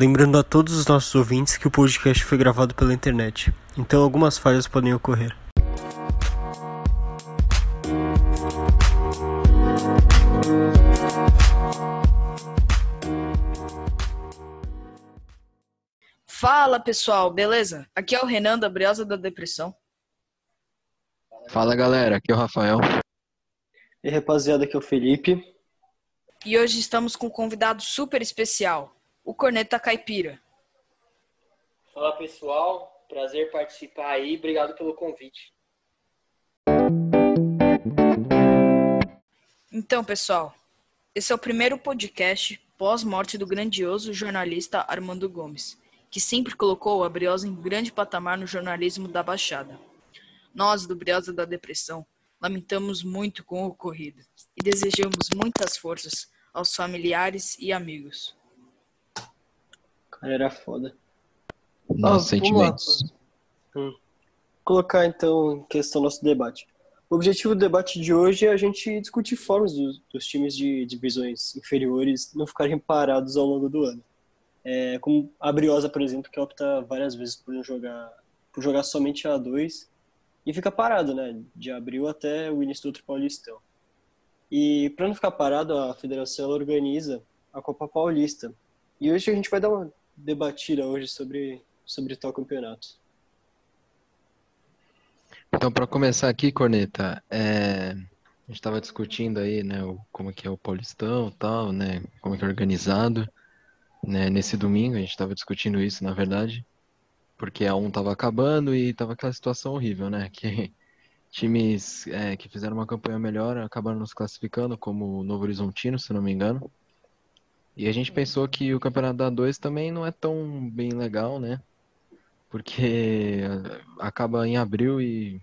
Lembrando a todos os nossos ouvintes que o podcast foi gravado pela internet, então algumas falhas podem ocorrer. Fala pessoal, beleza? Aqui é o Renan da Briosa da Depressão. Fala galera, aqui é o Rafael. E rapaziada, aqui é o Felipe. E hoje estamos com um convidado super especial, o Corneta Caipira. Fala pessoal, prazer participar aí, obrigado pelo convite. Então, pessoal, esse é o primeiro podcast pós-morte do grandioso jornalista Armando Gomes, que sempre colocou a Briosa em grande patamar no jornalismo da Baixada. Nós, do Briosa da Depressão, lamentamos muito com o ocorrido e desejamos muitas forças aos familiares e amigos. Cara, era foda. Nossos Ah, sentimentos. Hum. Colocar então em questão nosso debate. O objetivo do debate de hoje é a gente discutir formas dos, dos times de divisões inferiores não ficarem parados ao longo do ano. É, como a Briosa, por exemplo, que opta várias vezes por não jogar, por jogar somente a A2 e fica parado, né, de abril até o início do outro Paulistão. E para não ficar parado, a federação ela organiza a Copa Paulista. E hoje a gente vai dar uma debatida hoje sobre sobre tal campeonato. Então, para começar aqui, Corneta, é, a gente estava discutindo aí, né, o, como é que é o Paulistão, tal, né, como é que é organizado, né, nesse domingo a gente estava discutindo isso, na verdade, porque a 1 estava acabando e estava aquela situação horrível, né, que times é, que fizeram uma campanha melhor acabaram nos classificando, como o Novo Horizontino, se não me engano, e a gente pensou que o campeonato da 2 também não é tão bem legal, né, porque acaba em abril e,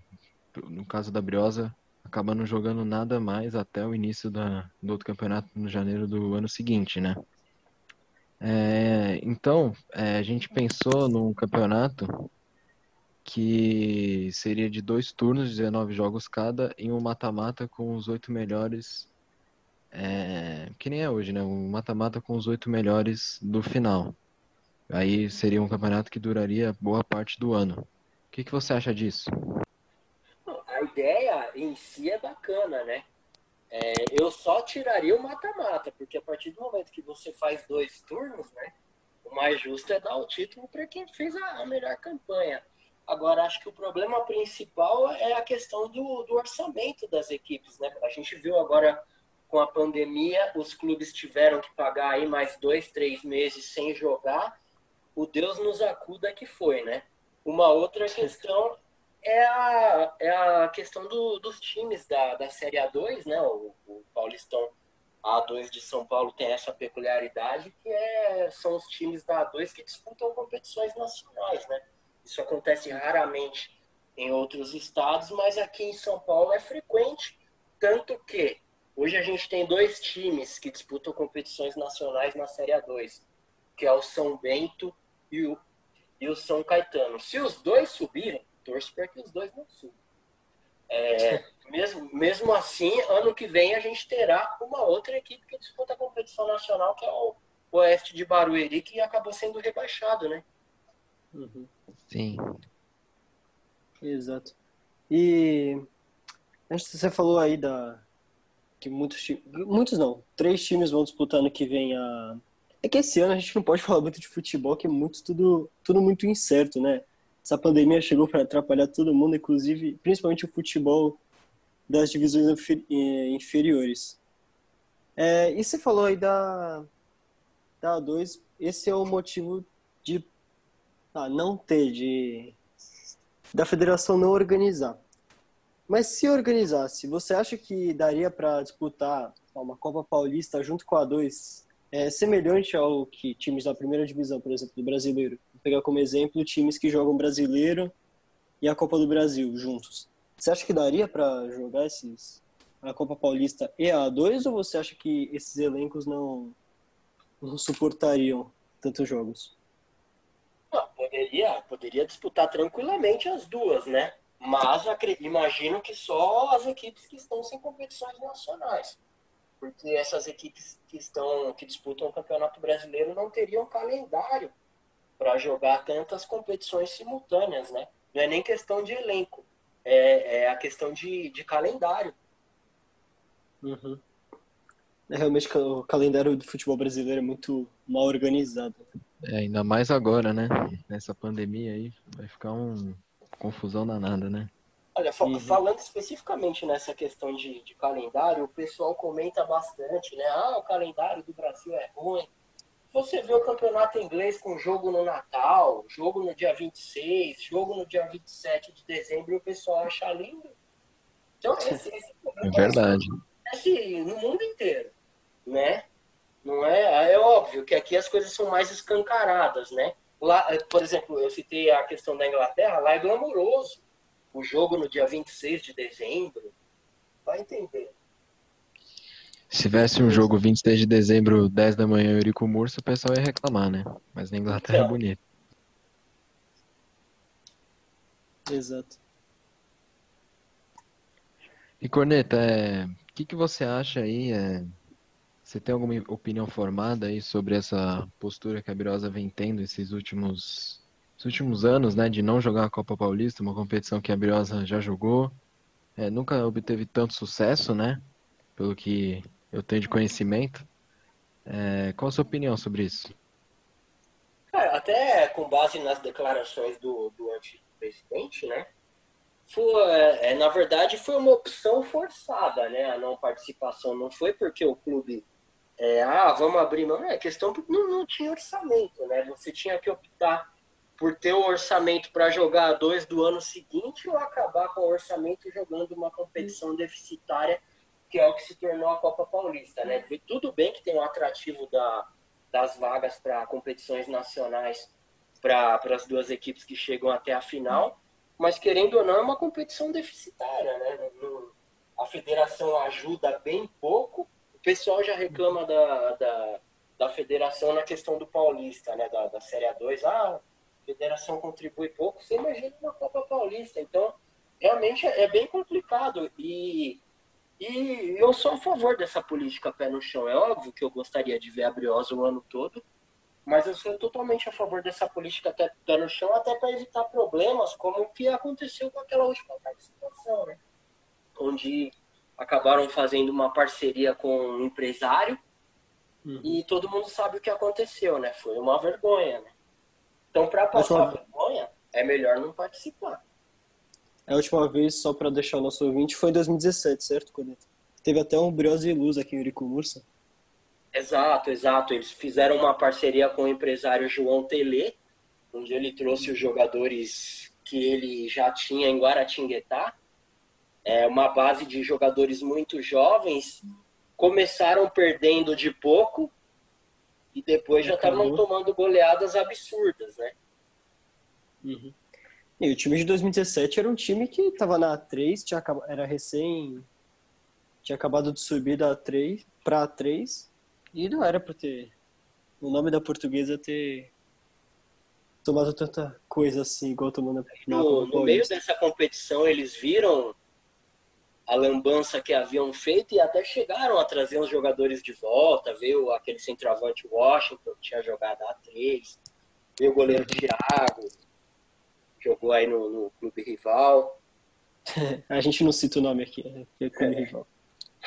no caso da Briosa, acaba não jogando nada mais até o início da, do outro campeonato no janeiro do ano seguinte, né? É, então, é, a gente pensou num campeonato que seria de dois turnos, 19 jogos cada, em um mata-mata com os oito melhores, é, que nem é hoje, né? Um mata-mata com os oito melhores do final. Aí seria um campeonato que duraria boa parte do ano. O que, que você acha disso? A ideia em si é bacana, né? É, eu só tiraria o mata-mata, porque a partir do momento que você faz dois turnos, né? O mais justo é dar o título para quem fez a, a, melhor campanha. Agora, acho que o problema principal é a questão do, do orçamento das equipes, né? A gente viu agora com a pandemia, os clubes tiveram que pagar aí mais dois, três meses sem jogar o Deus nos acuda que foi, né? Uma outra questão é a, é a questão do, dos times da, da Série A2, né? O, o Paulistão A2 de São Paulo tem essa peculiaridade que é, são os times da A2 que disputam competições nacionais, né? Isso acontece raramente em outros estados, mas aqui em São Paulo é frequente, tanto que hoje a gente tem dois times que disputam competições nacionais na Série A2, que é o São Bento e o, e o São Caetano. Se os dois subirem, torço para que os dois não subam. É, mesmo, mesmo assim, ano que vem a gente terá uma outra equipe que disputa a competição nacional, que é o Oeste de Barueri, que acabou sendo rebaixado, né? Uhum. Sim. Exato. E você falou aí da que muitos muitos não, três times vão disputar no que vem a é que esse ano a gente não pode falar muito de futebol, que é muito tudo, tudo muito incerto, né? Essa pandemia chegou para atrapalhar todo mundo, inclusive, principalmente o futebol das divisões inferiores. É, e você falou aí da, da A2, esse é o motivo de ah, não ter, de da federação não organizar. Mas se organizasse, você acha que daria para disputar uma Copa Paulista junto com a A2 é semelhante ao que times da primeira divisão, por exemplo, do brasileiro. Vou pegar como exemplo times que jogam brasileiro e a Copa do Brasil juntos. Você acha que daria para jogar esses a Copa Paulista e a A2 ou você acha que esses elencos não, não suportariam tantos jogos? Não, poderia, poderia disputar tranquilamente as duas, né? Mas imagino que só as equipes que estão sem competições nacionais. porque essas equipes que estão que disputam o Campeonato Brasileiro não teriam calendário para jogar tantas competições simultâneas, né? Não é nem questão de elenco, é, é a questão de, de calendário. Uhum. É, realmente o calendário do futebol brasileiro é muito mal organizado. É, ainda mais agora, né? Nessa pandemia aí, vai ficar uma confusão danada, né? Olha, uhum. falando especificamente nessa questão de, de, calendário, o pessoal comenta bastante, né? Ah, o calendário do Brasil é ruim. Você vê o campeonato inglês com jogo no Natal, jogo no dia 26, jogo no dia 27 de dezembro, e o pessoal acha lindo. Então, esse, esse é verdade. Esse, no mundo inteiro, né? Não é, é óbvio que aqui as coisas são mais escancaradas, né? Lá, por exemplo, eu citei a questão da Inglaterra, lá é glamouroso o jogo no dia 26 de dezembro. Vai entender. Se tivesse um jogo 26 de dezembro, 10 da manhã, Eurico Murso, o pessoal ia reclamar, né? Mas na Inglaterra é então. é bonito. Exato. E Corneta, é... o que, que você acha aí? É... Você tem alguma opinião formada aí sobre essa postura que a Birosa vem tendo esses últimos os últimos anos, né, de não jogar a Copa Paulista, uma competição que a Briosa já jogou, é, nunca obteve tanto sucesso, né, pelo que eu tenho de conhecimento. É, qual a sua opinião sobre isso? Cara, até com base nas declarações do, do antigo presidente, né, foi, é, na verdade foi uma opção forçada, né, a não participação. Não foi porque o clube, é, ah, vamos abrir mão. É questão porque não, não tinha orçamento, né, você tinha que optar por ter um orçamento para jogar dois do ano seguinte ou acabar com o orçamento jogando uma competição deficitária, que é o que se tornou a Copa Paulista, né? Tudo bem que tem o um atrativo da, das vagas para competições nacionais para as duas equipes que chegam até a final, mas querendo ou não é uma competição deficitária, né? a federação ajuda bem pouco, o pessoal já reclama da, da, da federação na questão do Paulista, né? Da, da Série A2, ah, federação contribui pouco, você imagina uma Copa Paulista. Então, realmente é bem complicado. E, e eu sou a favor dessa política pé no chão. É óbvio que eu gostaria de ver a Briosa o ano todo, mas eu sou totalmente a favor dessa política pé no chão, até para evitar problemas como o que aconteceu com aquela última participação, né? Onde acabaram fazendo uma parceria com um empresário uhum. e todo mundo sabe o que aconteceu, né? Foi uma vergonha, né? Então, para passar última... vergonha, é melhor não participar. A última vez, só para deixar o nosso ouvinte, foi em 2017, certo, Coneta? Teve até um Briosa e Luz aqui em Uricumursa. Exato, exato. Eles fizeram uma parceria com o empresário João Tele, onde ele trouxe os jogadores que ele já tinha em Guaratinguetá. É uma base de jogadores muito jovens. Começaram perdendo de pouco, e depois já estavam tomando goleadas absurdas, né? Uhum. E o time de 2017 era um time que estava na A3, tinha, era recém. tinha acabado de subir da A3 para A3 e não era para ter. O nome da portuguesa ter tomado tanta coisa assim, igual tomando na No, no meio dessa competição, eles viram a lambança que haviam feito e até chegaram a trazer os jogadores de volta, veio aquele centroavante Washington, que tinha jogado a 3, veio o goleiro Thiago, jogou aí no, no clube rival. a gente não cita o nome aqui, né? é clube é. rival.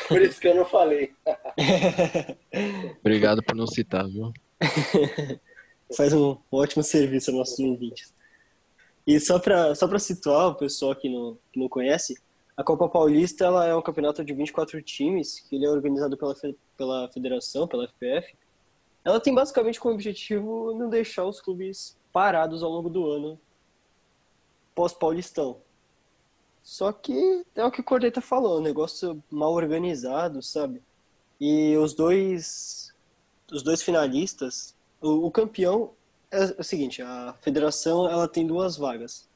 Por isso que eu não falei. Obrigado por não citar, viu? Faz um ótimo serviço aos nossos ouvintes. E só para só situar o pessoal que não, que não conhece, a Copa Paulista ela é um campeonato de 24 times, que ele é organizado pela, pela federação, pela FPF. Ela tem basicamente como objetivo não deixar os clubes parados ao longo do ano pós-paulistão. Só que é o que o Corneta falou, um negócio mal organizado, sabe? E os dois os dois finalistas, o, o campeão é o seguinte, a federação ela tem duas vagas.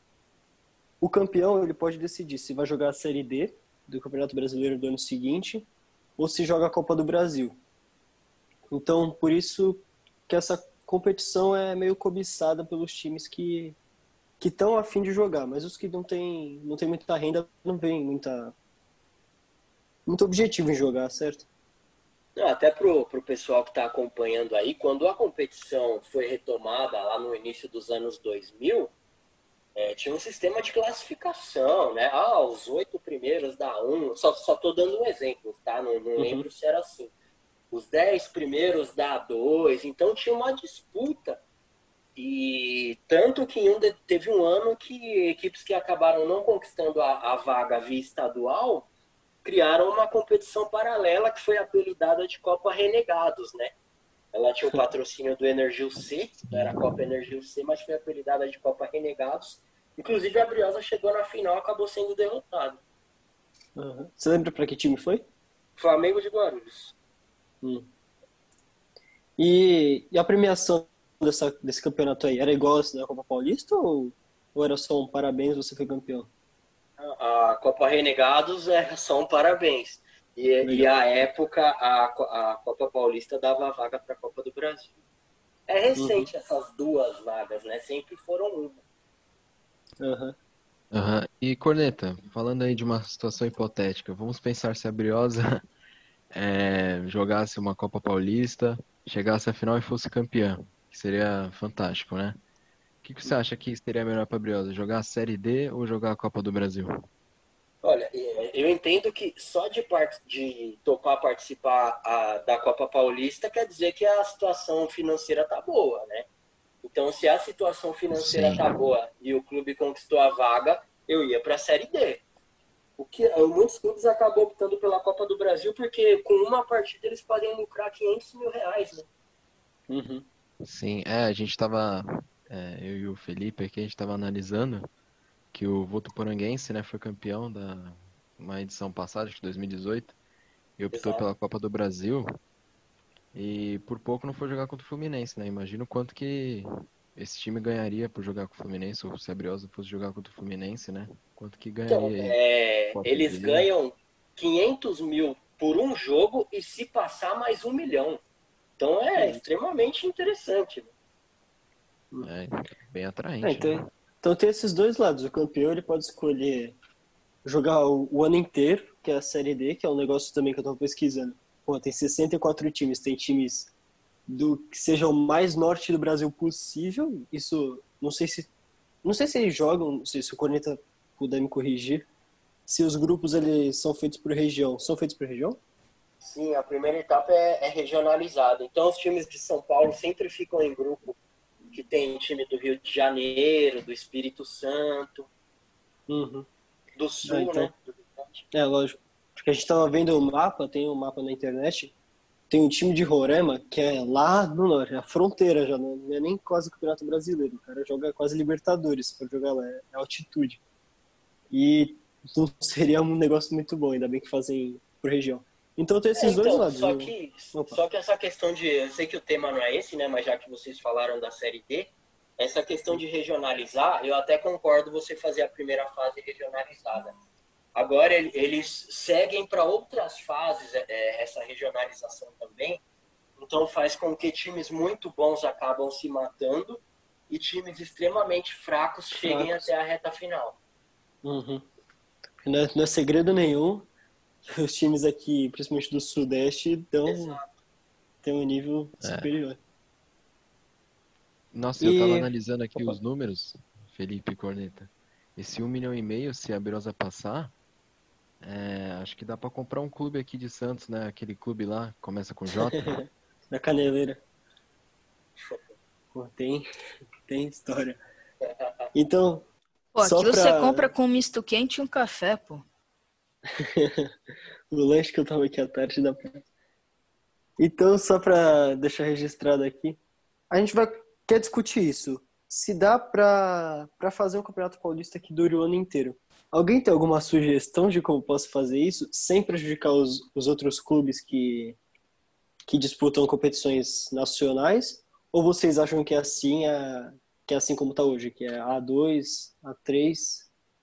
O campeão ele pode decidir se vai jogar a Série D do Campeonato Brasileiro do ano seguinte ou se joga a Copa do Brasil. Então, por isso que essa competição é meio cobiçada pelos times que que estão a fim de jogar, mas os que não têm não tem muita renda não vem muita muito objetivo em jogar, certo? Não, até pro, pro pessoal que está acompanhando aí, quando a competição foi retomada lá no início dos anos 2000, é, tinha um sistema de classificação, né? Ah, os oito primeiros da um, só, só tô dando um exemplo, tá? Não, não uhum. lembro se era assim. Os dez primeiros da dois, então tinha uma disputa. E tanto que um teve um ano que equipes que acabaram não conquistando a, a vaga via estadual criaram uma competição paralela que foi apelidada de Copa Renegados, né? Ela tinha o patrocínio do Energil C, era a Copa Energil C, mas foi apelidada de Copa Renegados. Inclusive a Briosa chegou na final e acabou sendo derrotada. Uhum. Você lembra para que time foi? Flamengo de Guarulhos. Hum. E, e, a premiação dessa, desse campeonato aí, era igual a da Copa Paulista ou, ou era só um parabéns, você foi campeão? A Copa Renegados é só um parabéns. E, e a época, a, a Copa Paulista dava vaga para a Copa do Brasil. É recente uhum. essas duas vagas, né? Sempre foram uma. Uhum. Uhum. E Corneta, falando aí de uma situação hipotética, vamos pensar se a Briosa é, jogasse uma Copa Paulista, chegasse à final e fosse campeã, que seria fantástico, né? O que, que você acha que seria melhor para a Briosa, jogar a Série D ou jogar a Copa do Brasil? Eu entendo que só de, part... de topar participar a... da Copa Paulista quer dizer que a situação financeira tá boa, né? Então, se a situação financeira Sim. tá boa e o clube conquistou a vaga, eu ia para a Série D. O que muitos clubes acabam optando pela Copa do Brasil porque com uma partida eles podem lucrar 500 mil reais, né? Uhum. Sim, é, a gente estava, é, eu e o Felipe aqui, a gente estava analisando que o Votuporanguense, né, foi campeão da uma edição passada, acho que 2018, e optou Exato. pela Copa do Brasil. E por pouco não foi jogar contra o Fluminense, né? Imagina o quanto que esse time ganharia por jogar com o Fluminense, ou se a Briosa fosse jogar contra o Fluminense, né? Quanto que ganharia então, é... Eles ganham 500 mil por um jogo e se passar mais um milhão. Então é extremamente interessante. É, bem atraente. É, então, né? Então tem esses dois lados. O campeão ele pode escolher jogar o, o, ano inteiro, que é a Série D, que é um negócio também que eu tava pesquisando. Pô, tem 64 times, tem times do que seja o mais norte do Brasil possível. Isso, não sei se não sei se eles jogam, não sei se o Corneta puder me corrigir. Se os grupos eles são feitos por região, são feitos por região? Sim, a primeira etapa é, é regionalizada. Então os times de São Paulo sempre ficam em grupo que tem time do Rio de Janeiro, do Espírito Santo, uhum. Do Sul, ah, então... né? É, lógico. Porque a gente tava vendo o mapa, tem um mapa na internet, tem um time de Roraima que é lá no norte, é a fronteira já, não é nem quase o Campeonato Brasileiro. O cara joga quase Libertadores, for jogar lá, é altitude. E não seria um negócio muito bom, ainda bem que fazem por região. Então tem esses é, então, dois lados. Só que, só que essa questão de. Eu sei que o tema não é esse, né? Mas já que vocês falaram da série D, essa questão de regionalizar, eu até concordo você fazer a primeira fase regionalizada. Agora eles seguem para outras fases é, é, essa regionalização também. Então faz com que times muito bons acabam se matando e times extremamente fracos cheguem fracos. até a reta final. Uhum. Não, é, não é segredo nenhum os times aqui, principalmente do Sudeste, estão tem um nível é. superior. Nossa, e... eu tava analisando aqui Opa. os números, Felipe Corneta. Esse um milhão e meio, se a Birosa passar, é, acho que dá para comprar um clube aqui de Santos, né? Aquele clube lá, começa com J. da Caneleira. Pô, tem, tem história. Então. Pô, aquilo pra... você compra com um misto quente e um café, pô. o lanche que eu tava aqui à tarde da praia. Então, só para deixar registrado aqui, a gente vai quer discutir isso. Se dá para fazer um Campeonato Paulista que dure o ano inteiro. Alguém tem alguma sugestão de como posso fazer isso sem prejudicar os, os outros clubes que, que disputam competições nacionais? Ou vocês acham que é assim, é, que é assim como está hoje, que é A2, A3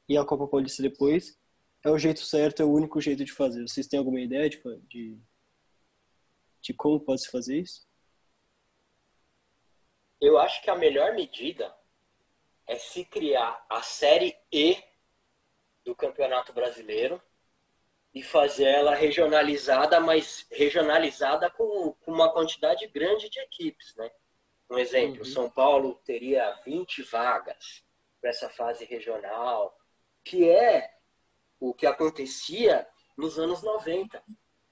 e a Copa Paulista depois? é o jeito certo, é o único jeito de fazer. Vocês têm alguma ideia de, de, de como pode se fazer isso? Eu acho que a melhor medida é se criar a Série E do Campeonato Brasileiro e fazer ela regionalizada, mas regionalizada com, com uma quantidade grande de equipes, né? Um exemplo, uhum. São Paulo teria 20 vagas para essa fase regional, que é o que acontecia nos anos 90.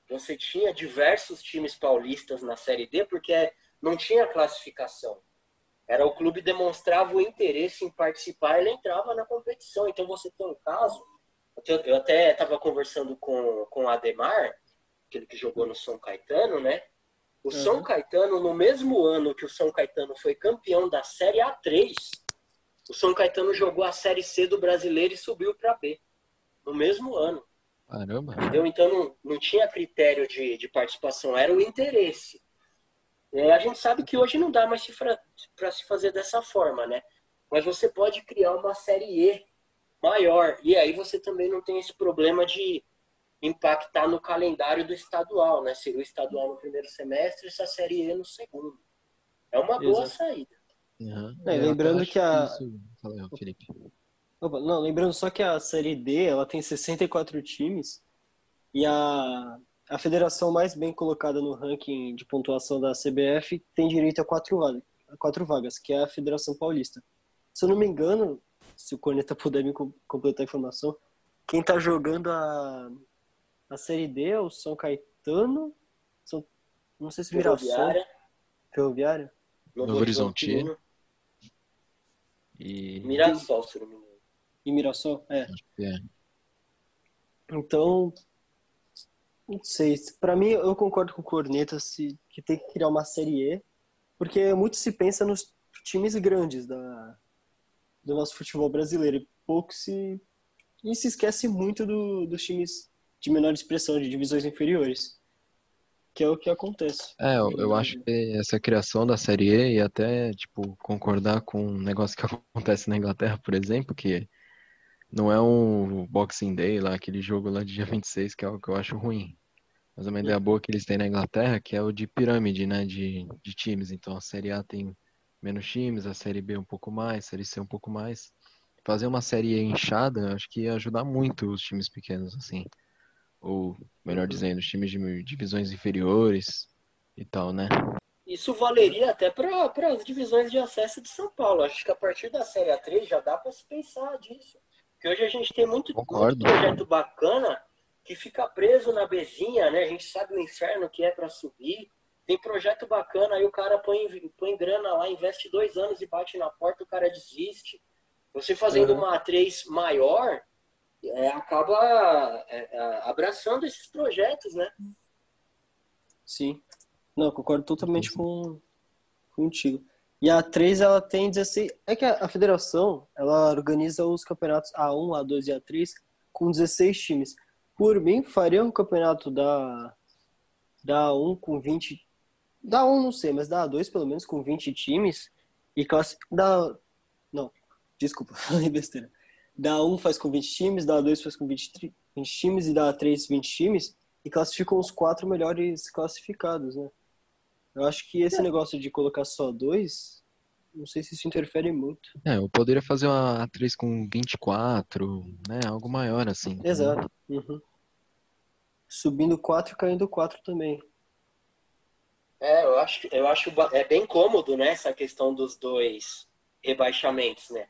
Você tinha diversos times paulistas na Série D porque não tinha classificação. Era o clube demonstrava o interesse em participar, ele entrava na competição. Então você tem um caso eu até estava conversando com, com o Ademar, aquele que jogou no São Caetano, né? O uhum. São Caetano, no mesmo ano que o São Caetano foi campeão da Série A3, o São Caetano jogou a Série C do brasileiro e subiu para B. No mesmo ano. Caramba. Entendeu? Então não, não tinha critério de, de participação, era o interesse. E a gente sabe que hoje não dá mais para se fazer dessa forma, né? Mas você pode criar uma Série E maior. E aí você também não tem esse problema de impactar no calendário do estadual, né? Seria o estadual no primeiro semestre e essa série E no segundo. É uma boa Exato. saída. Uhum. É, lembrando que a. Isso... Felipe. Opa, não, lembrando só que a série D ela tem 64 times e a, a federação mais bem colocada no ranking de pontuação da CBF tem direito a quatro, vagas, quatro vagas, que é a Federação Paulista. Se eu não me engano, se o Corneta puder me completar a informação, quem tá jogando a, a Série D é o São Caetano, São, não sei se Mirassol. Ferroviária. Ferroviária? Novo, Horizonte. E... Mirassol, se não me engano. E Mirassol? É. é. Então, não sei. Para mim, eu concordo com o Corneta se, que tem que criar uma Série E, porque muito se pensa nos times grandes da, do nosso futebol brasileiro. Pouco se. E se esquece muito do, dos times de menor expressão, de divisões inferiores. Que é o que acontece. É, eu, eu acho que essa criação da Série E e até, tipo, concordar com um negócio que acontece na Inglaterra, por exemplo, que não é um Boxing Day lá, aquele jogo lá de dia 26, que é algo que eu acho ruim. Mas uma ideia boa que eles têm na Inglaterra, que é o de pirâmide, né, de, de times. Então a Série A tem menos times, a Série B um pouco mais, a Série C um pouco mais. Fazer uma série inchada, acho que ia ajudar muito os times pequenos, assim. Ou, melhor uhum. dizendo, os times de divisões inferiores e tal, né? Isso valeria até para as divisões de acesso de São Paulo. Acho que a partir da Série A3 já dá para se pensar disso. Porque hoje a gente tem muito, muito projeto bacana que fica preso na bezinha, né? A gente sabe o inferno que é para subir tem projeto bacana, aí o cara põe, põe grana lá, investe dois anos e bate na porta, o cara desiste. Você fazendo uhum. uma A3 maior, é, acaba é, é, abraçando esses projetos, né? Sim. Não, concordo totalmente com, contigo. E a A3, ela tem 16... É que a, a federação, ela organiza os campeonatos A1, A2 e A3 com 16 times. Por mim, faria um campeonato da, da A1 com 20 Dá um, não sei, mas dá dois pelo menos com 20 times e classe... dá não, desculpa, falei besteira. Dá um faz com 20 times, dá dois faz com 20, 20 times e dá três 20 times e classificam os quatro melhores classificados, né? Eu acho que esse é. negócio de colocar só dois, não sei se isso interfere muito. É, eu poderia fazer uma A3 com 24, né? Algo maior assim. Exato. Uhum. Subindo 4 e caindo 4 também. É, eu acho, eu acho é bem cômodo, né, essa questão dos dois rebaixamentos, né?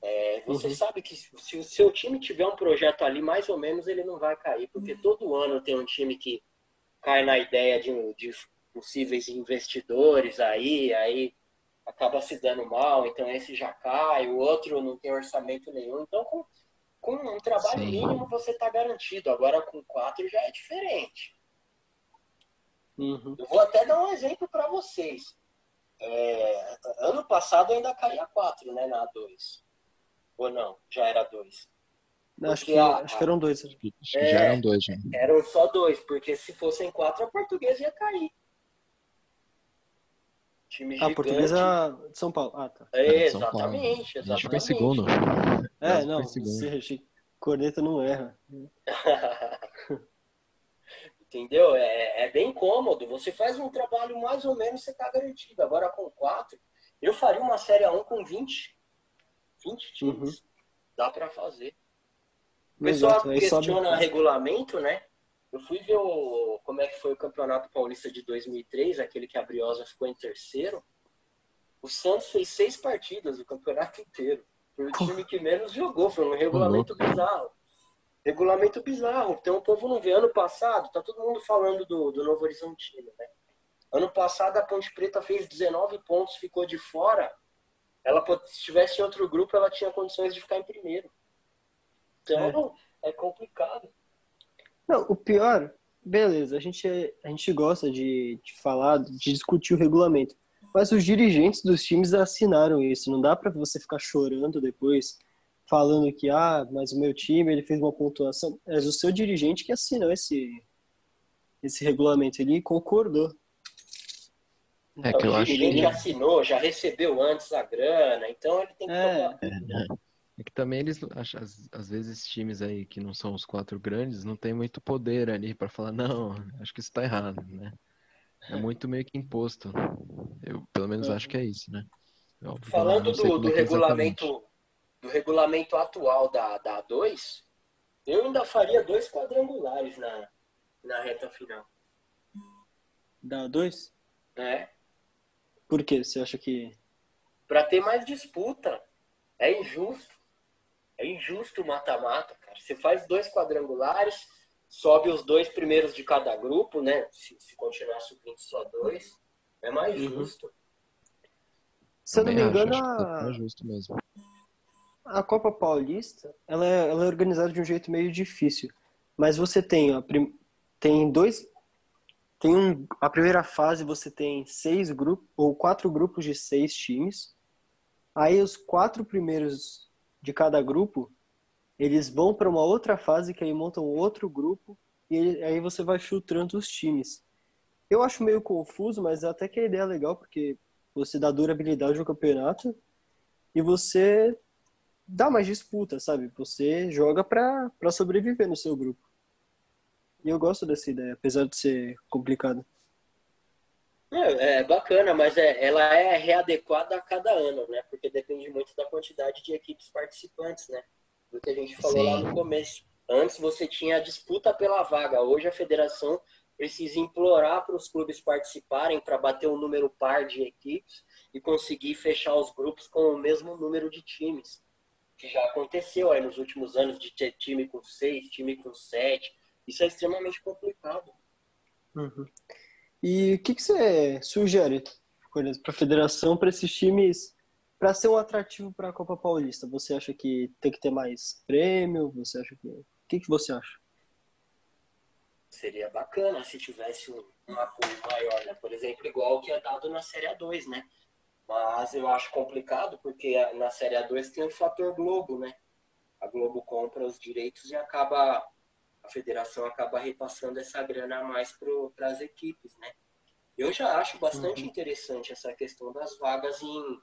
É, você uhum. sabe que se o seu time tiver um projeto ali, mais ou menos ele não vai cair, porque uhum. todo ano tem um time que cai na ideia de, de possíveis investidores aí, aí acaba se dando mal, então esse já cai, o outro não tem orçamento nenhum. Então, com, com um trabalho Sim. mínimo você está garantido. Agora com quatro já é diferente. Uhum. Eu vou até dar um exemplo para vocês. É, ano passado ainda caía 4, né, na A2. Ou não? Já era 2. Acho que, a, acho que eram dois. Acho que é, já eram dois. Já. Eram só dois, porque se fossem quatro, a portuguesa ia cair. Time a portuguesa de São Paulo. Ah, tá. É, exatamente, exatamente. Acho que foi segundo. É, não, se, corneta não erra. Entendeu? É, é bem cômodo. Você faz um trabalho mais ou menos, você está garantido. Agora com quatro, eu faria uma série 1 com 20. 20 times. Uhum. Dá para fazer. O pessoal Exato, questiona sobe... regulamento, né? Eu fui ver o, como é que foi o Campeonato Paulista de 2003, aquele que a Briosa ficou em terceiro. O Santos fez seis partidas o campeonato inteiro. Foi o time que menos jogou, foi um regulamento bizarro. Regulamento bizarro. Então o povo não vê. Ano passado, tá todo mundo falando do, do Novo Horizontino, né? Ano passado a Ponte Preta fez 19 pontos, ficou de fora. Ela, se estivesse em outro grupo, ela tinha condições de ficar em primeiro. Então é, é complicado. Não, o pior, beleza, a gente, a gente gosta de, de falar, de discutir o regulamento. Mas os dirigentes dos times assinaram isso. Não dá para você ficar chorando depois, falando que, ah, mas o meu time ele fez uma pontuação. É o seu dirigente que assinou esse, esse regulamento. Ele concordou. É que eu o acho dirigente que... assinou, já recebeu antes a grana, então ele tem que É. tomar. É que também eles, às, às vezes, times aí que não são os quatro grandes não tem muito poder ali pra falar, não, acho que isso tá errado, né? É muito meio que imposto. Eu, pelo menos, acho que é isso, né? Eu Falando do, do é é exatamente. regulamento do regulamento atual da, da A2, eu ainda faria dois quadrangulares na, na reta final. Dá dois? Né? Por quê? Você acha que. Para ter mais disputa. É injusto. É injusto o mata-mata, cara. Você faz dois quadrangulares, sobe os dois primeiros de cada grupo, né? Se, se continuar subindo só dois, é mais Uhum. justo. Se eu não me engano, tá a, justo mesmo. a Copa Paulista ela é, ela é organizada de um jeito meio difícil. Mas você tem, a prim- tem dois. Tem um, a primeira fase você tem seis grupos, ou quatro grupos de seis times. Aí os quatro primeiros de cada grupo, eles vão para uma outra fase que aí montam outro grupo e aí você vai filtrando os times. Eu acho meio confuso, mas até que a ideia é legal porque você dá durabilidade ao campeonato e você dá mais disputa, sabe? Você joga pra sobreviver no seu grupo. E eu gosto dessa ideia, apesar de ser complicado. É, é bacana, mas é, ela é readequada a cada ano, né? Porque depende muito da quantidade de equipes participantes, né? Do que a gente falou lá Sim. no começo. Antes você tinha a disputa pela vaga, hoje a federação precisa implorar para os clubes participarem para bater um número par de equipes e conseguir fechar os grupos com o mesmo número de times. Que já aconteceu aí nos últimos anos de ter time com seis, time com sete. Isso é extremamente complicado. E o que, que você sugere para a federação, para esses times, para ser um atrativo para a Copa Paulista? Você acha que tem que ter mais prêmio? Você acha que. O que, que você acha? Seria bacana se tivesse um, um apoio maior, né? Por exemplo, igual o que é dado na Série A2, né? Mas eu acho complicado porque a- na Série A2 tem o fator Globo, né? A Globo compra os direitos e acaba a federação acaba repassando essa grana a mais para as equipes, né? Eu já acho bastante interessante essa questão das vagas em,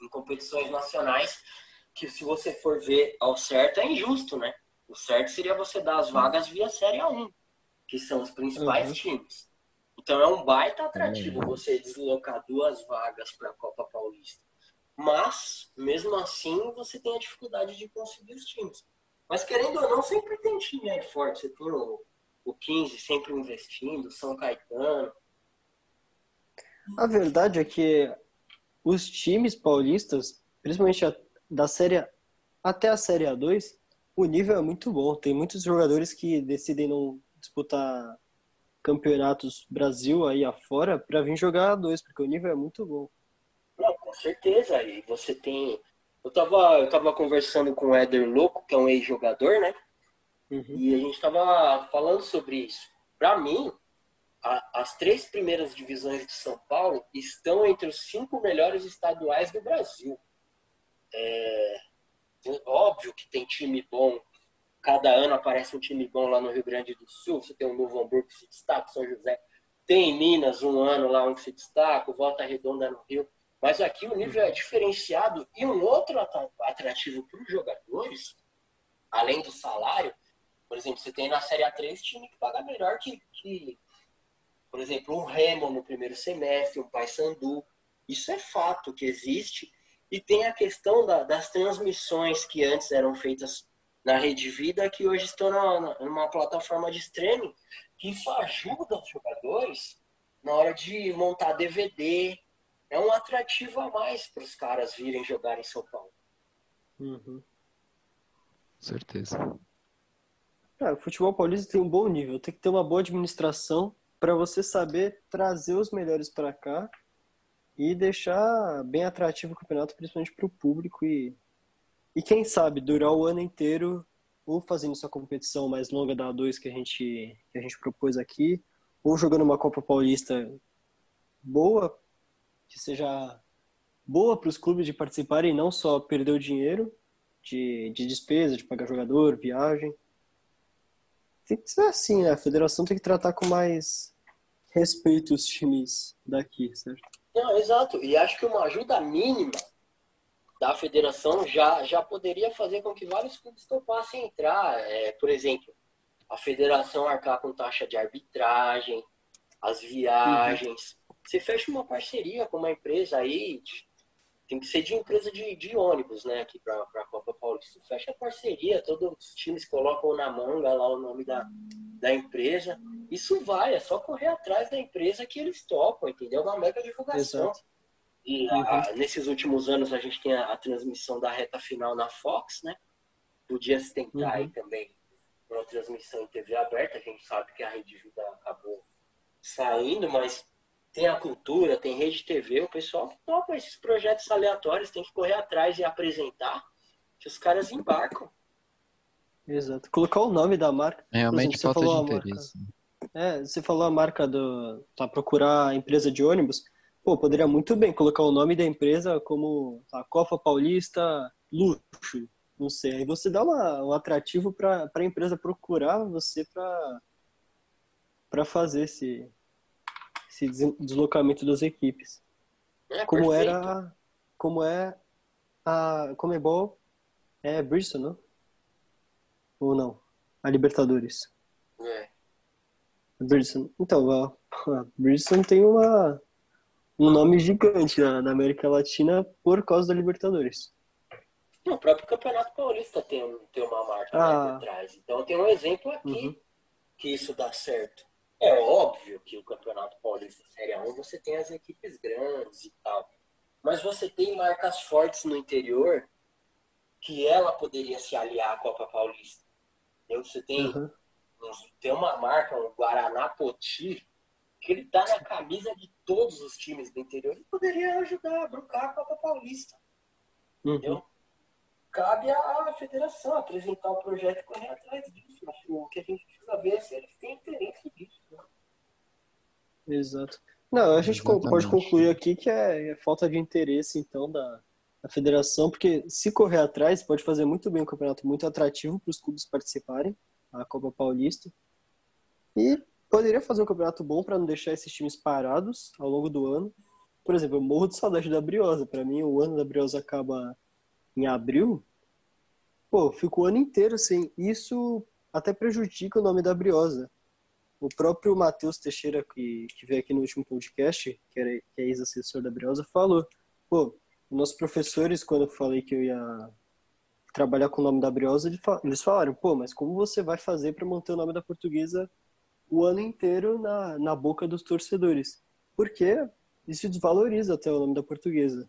em competições nacionais, que se você for ver ao certo é injusto, né? O certo seria você dar as vagas via Série A1, que são os principais Uhum. times. Então é um baita atrativo você deslocar duas vagas para a Copa Paulista. Mas, mesmo assim, você tem a dificuldade de conseguir os times. Mas querendo ou não, sempre tem time aí forte. Você tem o, o 15 sempre investindo, São Caetano. A verdade é que os times paulistas, principalmente a- da série A até a série A2, o nível é muito bom. Tem muitos jogadores que decidem não disputar campeonatos Brasil aí afora para vir jogar A2, porque o nível é muito bom. Não, com certeza. E você tem. Eu tava, eu tava conversando com o Éder Louco, que é um ex-jogador, né? Uhum. E a gente tava falando sobre isso. Para mim, as três primeiras divisões de São Paulo estão entre os cinco melhores estaduais do Brasil. É, óbvio que tem time bom. Cada ano aparece um time bom lá no Rio Grande do Sul. Você tem o Novo Hamburgo que se destaca, São José. Tem em Minas um ano lá um que se destaca, Volta Redonda no Rio. Mas aqui o nível é diferenciado e um outro atra- atrativo para os jogadores, além do salário, por exemplo, você tem na Série A3 time que paga melhor que, que, por exemplo, um Remo no primeiro semestre, um Paysandu. Isso é fato que existe. E tem a questão da- das transmissões que antes eram feitas na Rede Vida que hoje estão na, numa plataforma de streaming, que isso ajuda os jogadores na hora de montar DVD. É um atrativo a mais para os caras virem jogar em São Paulo. Uhum. Certeza. O futebol paulista tem um bom nível, tem que ter uma boa administração para você saber trazer os melhores para cá e deixar bem atrativo o campeonato, principalmente para o público e, e quem sabe durar o ano inteiro ou fazendo essa competição mais longa da A2 que a gente, que a gente propôs aqui, ou jogando uma Copa Paulista boa, que seja boa para os clubes de participarem e não só perder o dinheiro de, de despesa, de pagar jogador, viagem. Tem que ser assim, né? A federação tem que tratar com mais respeito os times daqui, certo? Não, exato. E acho que uma ajuda mínima da federação já, já poderia fazer com que vários clubes topassem entrar. É, por exemplo, a federação arcar com taxa de arbitragem, as viagens. Uhum. Você fecha uma parceria com uma empresa aí, tem que ser de empresa de, de ônibus, né, aqui para a Copa Paulista. Fecha a parceria, todos os times colocam na manga lá o nome da, da empresa. Isso vai, é só correr atrás da empresa que eles topam, entendeu? Uma mega divulgação. Exato. E uhum. a, nesses últimos anos a gente tem a, a, transmissão da reta final na Fox, né? Podia se tentar uhum. aí também uma transmissão em TV aberta. A gente sabe que a Rede Vida acabou saindo, mas tem a cultura, tem Rede TV, o pessoal que topa esses projetos aleatórios tem que correr atrás e apresentar que os caras embarcam. Exato. Colocar o nome da marca. Realmente exemplo, falta de interesse. Marca... É, você falou a marca do. Tá, procurar a empresa de ônibus. Pô, poderia muito bem colocar o nome da empresa como a Copa Paulista Luxo. Não sei. Aí você dá uma, um atrativo para a empresa procurar você para para fazer esse, esse deslocamento das equipes. É, como perfeito. era como é a Comebol é Bristol, não? Ou não? A Libertadores. É. Bristol. Então, a, a Bristol tem uma um nome gigante na, na, América Latina por causa da Libertadores. o próprio Campeonato Paulista tem, tem uma marca ah. por trás. Então tem um exemplo aqui uhum. que isso dá certo. É óbvio que o Campeonato Paulista Série 1 você tem as equipes grandes e tal. Mas você tem marcas fortes no interior que ela poderia se aliar à Copa Paulista. Entendeu? Você tem, uhum. tem uma marca, um Guaraná Poti, que ele tá na camisa de todos os times do interior e poderia ajudar a brincar a Copa Paulista. Uhum. Entendeu? Cabe à federação apresentar o projeto e correr atrás disso. O que a gente precisa ver se eles têm interesse disso. Né? Exato. Não, a gente Exatamente. pode concluir aqui que é, é, falta de interesse, então, da, da federação, porque se correr atrás, pode fazer muito bem um campeonato muito atrativo para os clubes participarem, a Copa Paulista. E poderia fazer um campeonato bom para não deixar esses times parados ao longo do ano. Por exemplo, eu morro de saudade da Briosa. Para mim, o ano da Briosa acaba em abril. Pô, fico o ano inteiro sem. Isso até prejudica o nome da Briosa. O próprio Matheus Teixeira, que, que veio aqui no último podcast, que, era, que é ex-assessor da Briosa, falou: pô, nossos professores, quando eu falei que eu ia trabalhar com o nome da Briosa, eles falaram: pô, mas como você vai fazer para manter o nome da portuguesa o ano inteiro na, na boca dos torcedores. Porque isso desvaloriza até o nome da portuguesa.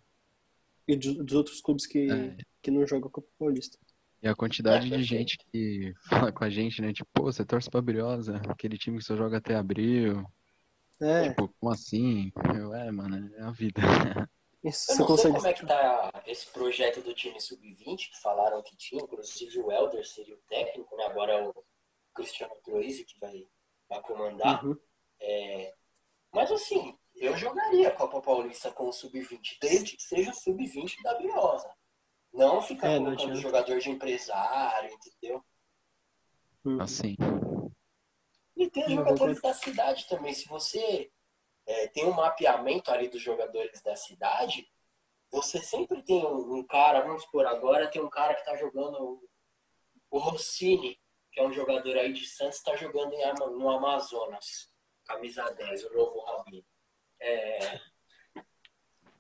E dos, outros clubes que, é. que não jogam Copa Paulista. E a quantidade de gente que fala com a gente, né? Tipo, pô, você torce pra Briosa, aquele time que só joga até abril. É. Tipo, como assim? Eu, é, mano, é a vida. Isso, eu não consegue... sei como é que tá esse projeto do time sub-20, que falaram que tinha, inclusive o Helder seria o técnico, né? Agora é o Cristiano Troisi que vai para comandar. Uhum. É, mas assim, eu jogaria a Copa Paulista com o Sub-20, desde que seja o Sub-20 da Briosa. Não ficar é, colocando não jogador de empresário, entendeu? Uhum. Assim. E tem jogadores da cidade também. Se você é, tem um mapeamento ali dos jogadores da cidade, você sempre tem um, um cara, vamos por agora, tem um cara que está jogando o Rossini, que é um jogador aí de Santos, está jogando em, no Amazonas, camisa 10, o novo Rabin. É...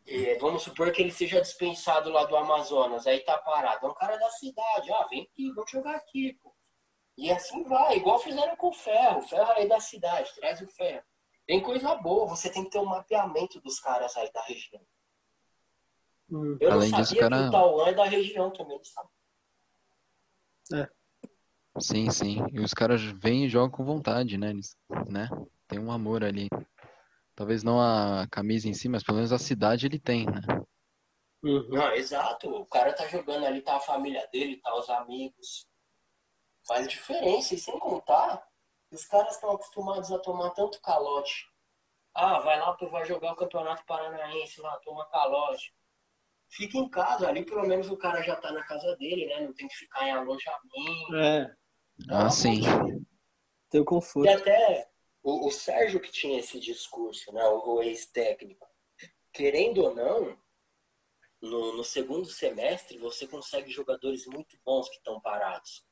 é, vamos supor que ele seja dispensado lá do Amazonas, aí tá parado. É um cara da cidade, ah, vem aqui, vamos jogar aqui, pô. E assim vai, igual fizeram com o ferro. O ferro aí da cidade, traz o ferro. Tem coisa boa, você tem que ter um mapeamento dos caras aí da região. Hum. Eu Além não sabia disso, cara... que o Tauan é da região também, sabe? É. Sim, sim. E os caras vêm e jogam com vontade, né? Eles, né? Tem um amor ali. Talvez não a camisa em si, mas pelo menos a cidade ele tem, né? Uhum. Não, exato. O cara tá jogando ali, tá a família dele, tá os amigos. Faz diferença. E sem contar, os caras estão acostumados a tomar tanto calote. Ah, vai lá, tu vai jogar o Campeonato Paranaense lá, toma calote. Fica em casa, ali pelo menos o cara já tá na casa dele, né? Não tem que ficar em alojamento. É. Ah, sim. Tem o conforto. E até o, o Sérgio que tinha esse discurso, né, o, o ex-técnico, querendo ou não, no, no, segundo semestre você consegue jogadores muito bons que estão parados.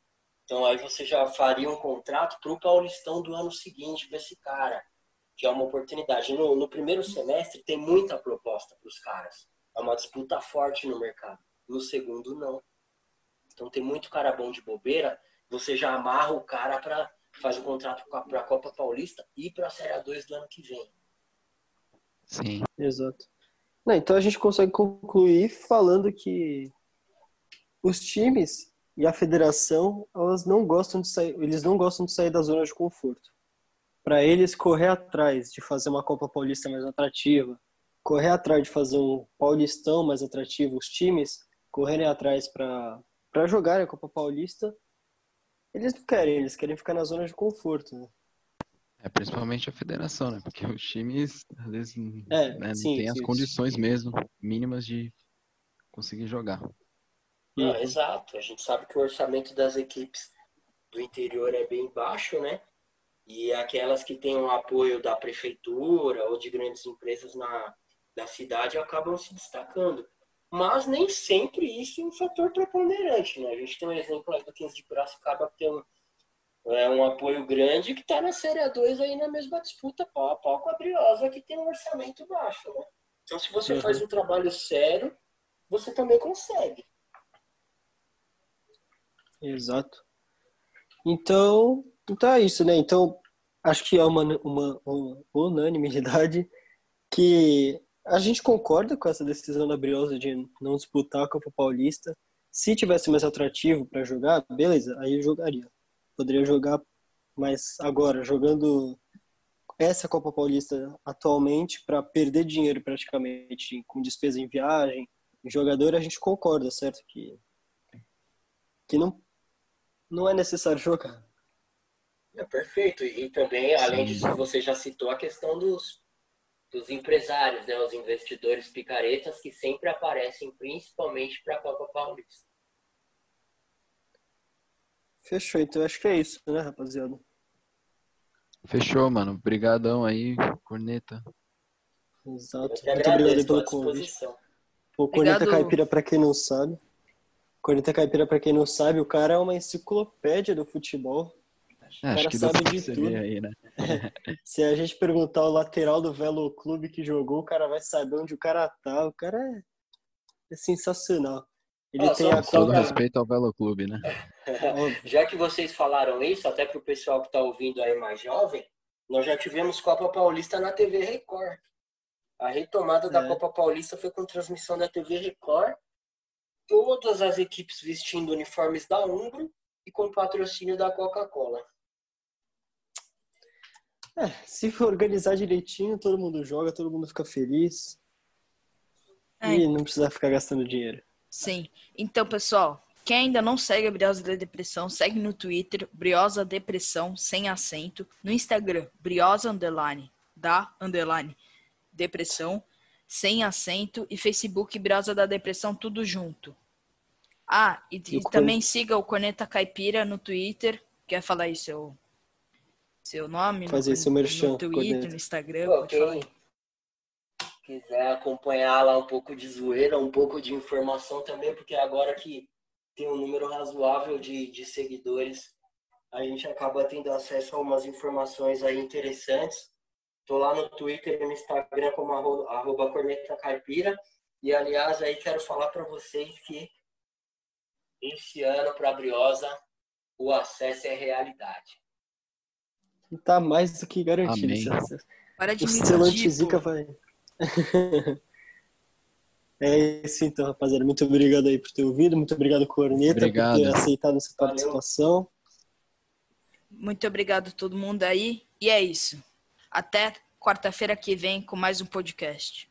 Então aí você já faria um contrato para o Paulistão do ano seguinte para esse cara, que é uma oportunidade. No, no primeiro semestre tem muita proposta para os caras. É uma disputa forte no mercado. No segundo, não. Então tem muito cara bom de bobeira, você já amarra o cara para faz o contrato para a Copa Paulista e para a Série A2 do ano que vem. Sim. Exato. Não, então a gente consegue concluir falando que os times e a federação, elas não gostam de sair, eles não gostam de sair da zona de conforto. Para eles correr atrás de fazer uma Copa Paulista mais atrativa, correr atrás de fazer um Paulistão mais atrativo, os times correrem atrás para para jogar a Copa Paulista, eles não querem, eles querem ficar na zona de conforto, né? É, principalmente a federação, né? Porque os times, às vezes, é, né, sim, não tem as condições mesmo mínimas de conseguir jogar. Não, exato. A gente sabe que o orçamento das equipes do interior é bem baixo, né? E aquelas que têm o apoio da prefeitura ou de grandes empresas na da cidade acabam se destacando mas nem sempre isso é um fator preponderante, né? A gente tem um exemplo aí do 15 de Piracicaba que tem um, é, um apoio grande que está na Série A2 aí na mesma disputa pau a pau com a Briosa, que tem um orçamento baixo, né? Então, se você uhum. faz um trabalho sério, você também consegue. Exato. Então, então é isso, né? Então, acho que é uma, uma, uma unanimidade que a gente concorda com essa decisão da Briosa de não disputar a Copa Paulista. Se tivesse mais atrativo para jogar, beleza, aí eu jogaria. Poderia jogar, mas agora, jogando essa Copa Paulista atualmente para perder dinheiro praticamente com despesa em viagem, em jogador, a gente concorda, certo? Que, que não, não é necessário jogar. É perfeito. E também, além disso, você já citou a questão dos dos empresários, né, os investidores picaretas que sempre aparecem principalmente para a Copa Paulista. Fechou, então acho que é isso, né, rapaziada? Fechou, mano. Obrigadão aí, Corneta. Exato. Muito obrigado pelo convite. O Corneta Obrigado. Caipira, para quem não sabe. Corneta Caipira, para quem não sabe, o cara é uma enciclopédia do futebol. É, acho que sabe de tudo. Aí, né? Se a gente perguntar o lateral do Velo Clube que jogou, o cara vai saber onde o cara tá. O cara é, é sensacional. Ele ah, tem só, a Todo respeito ao Velo Clube, né? já que vocês falaram isso, até para o pessoal que está ouvindo aí mais jovem, nós já tivemos Copa Paulista na TV Record. A retomada é. da Copa Paulista foi com transmissão da TV Record. Todas as equipes vestindo uniformes da Umbro e com patrocínio da Coca-Cola. É, se for organizar direitinho, todo mundo joga, todo mundo fica feliz. É. E não precisa ficar gastando dinheiro. Sim. Então, pessoal, quem ainda não segue a Briosa da Depressão, segue no Twitter, Briosa Depressão, sem acento. No Instagram, Briosa Underline, da Underline Depressão, sem acento. E Facebook, Briosa da Depressão, tudo junto. Ah, e, e também siga o Corneta Caipira no Twitter. Quer falar aí seu seu nome Fazer no, seu merchan, no Twitter, no Instagram. Pô, quem quiser acompanhar lá um pouco de zoeira, um pouco de informação também, porque agora que tem um número razoável de, de seguidores, a gente acaba tendo acesso a umas informações aí interessantes. Tô lá no Twitter e no Instagram como arroba, arroba corneta caipira. E, aliás, aí quero falar para vocês que esse ano para a Briosa o acesso é realidade. Tá mais do que garantido Amém. esse acesso. Para de O me selo anti-zica vai. é isso então, rapaziada. Muito obrigado aí por ter ouvido. Muito obrigado, Corneta, Obrigado. por ter aceitado essa participação. Muito obrigado a todo mundo aí. E é isso. Até quarta-feira que vem com mais um podcast.